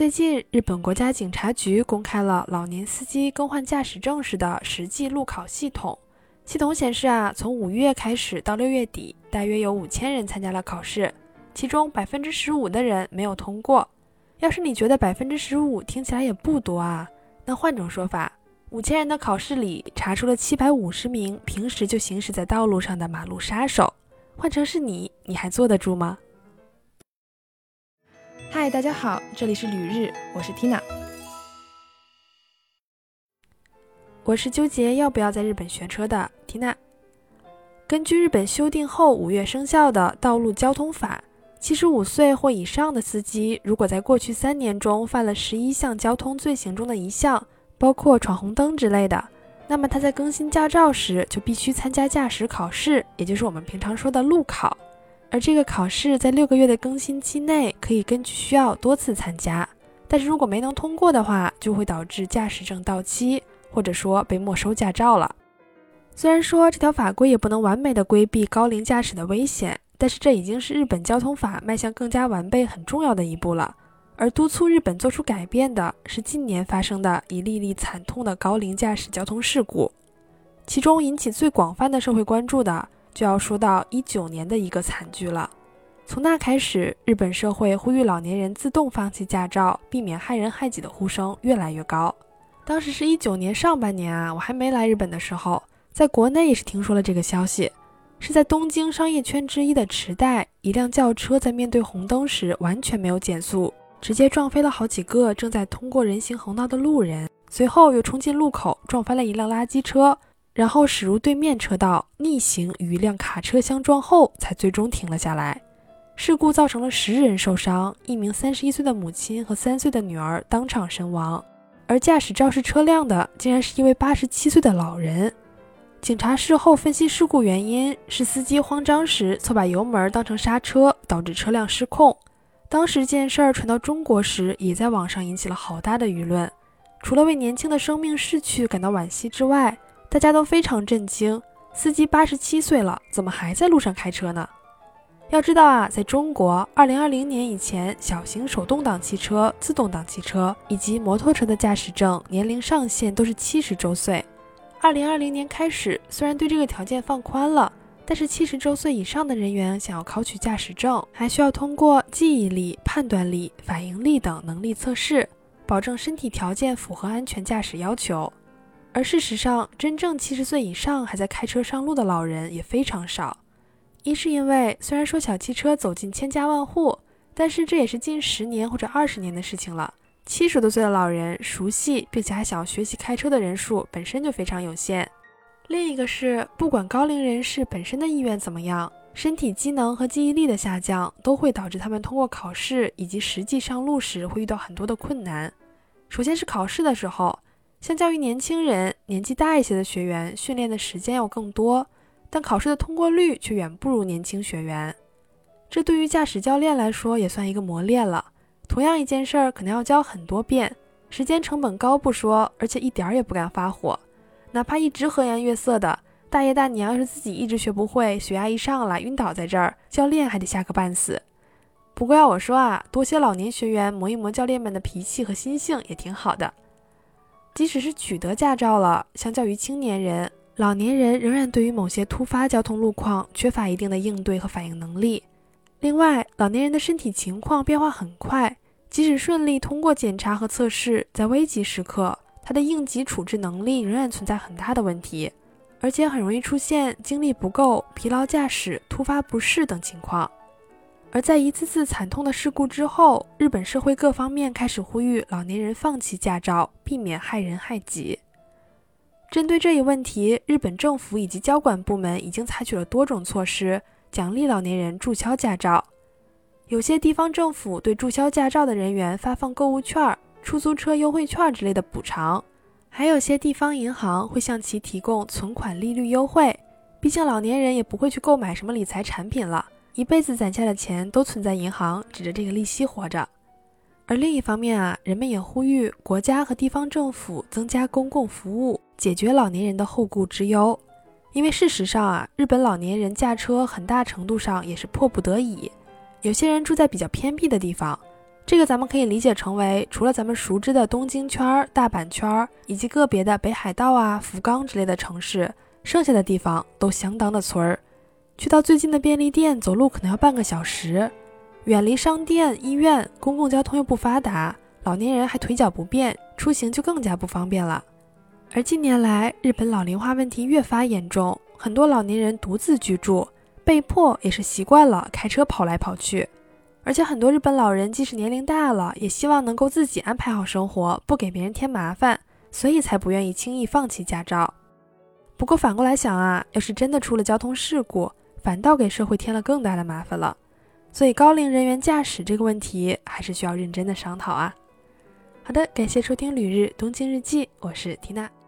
最近，日本国家警察局公开了老年司机更换驾驶证时的实际路考系统。系统显示啊，从五月开始到六月底，大约有五千人参加了考试，其中百分之十五的人没有通过。要是你觉得百分之十五听起来也不多啊，那换种说法，五千人的考试里查出了七百五十名平时就行驶在道路上的马路杀手。换成是你，你还坐得住吗？嗨，大家好，这里是旅日，我是 Tina。我是纠结要不要在日本学车的 Tina。根据日本修订后五月生效的道路交通法，七十五岁或以上的司机，如果在过去三年中犯了十一项交通罪行中的一项，包括闯红灯之类的，那么他在更新驾照时就必须参加驾驶考试，也就是我们平常说的路考。而这个考试在六个月的更新期内可以根据需要多次参加，但是如果没能通过的话，就会导致驾驶证到期，或者说被没收驾照了。虽然说这条法规也不能完美的规避高龄驾驶的危险，但是这已经是日本交通法迈向更加完备很重要的一步了。而督促日本做出改变的是近年发生的一例例惨痛的高龄驾驶交通事故，其中引起最广泛的社会关注的。就要说到一九年的一个惨剧了。从那开始，日本社会呼吁老年人自动放弃驾照，避免害人害己的呼声越来越高。当时是一九年上半年啊，我还没来日本的时候，在国内也是听说了这个消息。是在东京商业圈之一的池袋，一辆轿车在面对红灯时完全没有减速，直接撞飞了好几个正在通过人行横道的路人，随后又冲进路口，撞翻了一辆垃圾车。然后驶入对面车道，逆行与一辆卡车相撞后，才最终停了下来。事故造成了十人受伤，一名三十一岁的母亲和三岁的女儿当场身亡。而驾驶肇事车辆的竟然是一位八十七岁的老人。警察事后分析事故原因是司机慌张时错把油门当成刹车，导致车辆失控。当时这件事儿传到中国时，也在网上引起了好大的舆论。除了为年轻的生命逝去感到惋惜之外，大家都非常震惊，司机八十七岁了，怎么还在路上开车呢？要知道啊，在中国，二零二零年以前，小型手动挡汽车、自动挡汽车以及摩托车的驾驶证年龄上限都是七十周岁。二零二零年开始，虽然对这个条件放宽了，但是七十周岁以上的人员想要考取驾驶证，还需要通过记忆力、判断力、反应力等能力测试，保证身体条件符合安全驾驶要求。而事实上，真正七十岁以上还在开车上路的老人也非常少。一是因为虽然说小汽车走进千家万户，但是这也是近十年或者二十年的事情了。七十多岁的老人熟悉并且还想要学习开车的人数本身就非常有限。另一个是，不管高龄人士本身的意愿怎么样，身体机能和记忆力的下降都会导致他们通过考试以及实际上路时会遇到很多的困难。首先是考试的时候。相较于年轻人，年纪大一些的学员训练的时间要更多，但考试的通过率却远不如年轻学员。这对于驾驶教练来说也算一个磨练了。同样一件事儿，可能要教很多遍，时间成本高不说，而且一点儿也不敢发火。哪怕一直和颜悦色的大爷大娘，要是自己一直学不会，血压一上来晕倒在这儿，教练还得吓个半死。不过要我说啊，多些老年学员磨一磨教练们的脾气和心性也挺好的。即使是取得驾照了，相较于青年人，老年人仍然对于某些突发交通路况缺乏一定的应对和反应能力。另外，老年人的身体情况变化很快，即使顺利通过检查和测试，在危急时刻，他的应急处置能力仍然存在很大的问题，而且很容易出现精力不够、疲劳驾驶、突发不适等情况。而在一次次惨痛的事故之后，日本社会各方面开始呼吁老年人放弃驾照，避免害人害己。针对这一问题，日本政府以及交管部门已经采取了多种措施，奖励老年人注销驾照。有些地方政府对注销驾照的人员发放购物券、出租车优惠券之类的补偿，还有些地方银行会向其提供存款利率优惠。毕竟老年人也不会去购买什么理财产品了。一辈子攒下的钱都存在银行，指着这个利息活着。而另一方面啊，人们也呼吁国家和地方政府增加公共服务，解决老年人的后顾之忧。因为事实上啊，日本老年人驾车很大程度上也是迫不得已。有些人住在比较偏僻的地方，这个咱们可以理解成为，除了咱们熟知的东京圈、大阪圈以及个别的北海道啊、福冈之类的城市，剩下的地方都相当的村儿。去到最近的便利店，走路可能要半个小时；远离商店、医院，公共交通又不发达，老年人还腿脚不便，出行就更加不方便了。而近年来，日本老龄化问题越发严重，很多老年人独自居住，被迫也是习惯了开车跑来跑去。而且很多日本老人即使年龄大了，也希望能够自己安排好生活，不给别人添麻烦，所以才不愿意轻易放弃驾照。不过反过来想啊，要是真的出了交通事故，反倒给社会添了更大的麻烦了。所以高龄人员驾驶这个问题，还是需要认真的商讨啊。好的，感谢收听《旅日东京日记》，我是缇娜。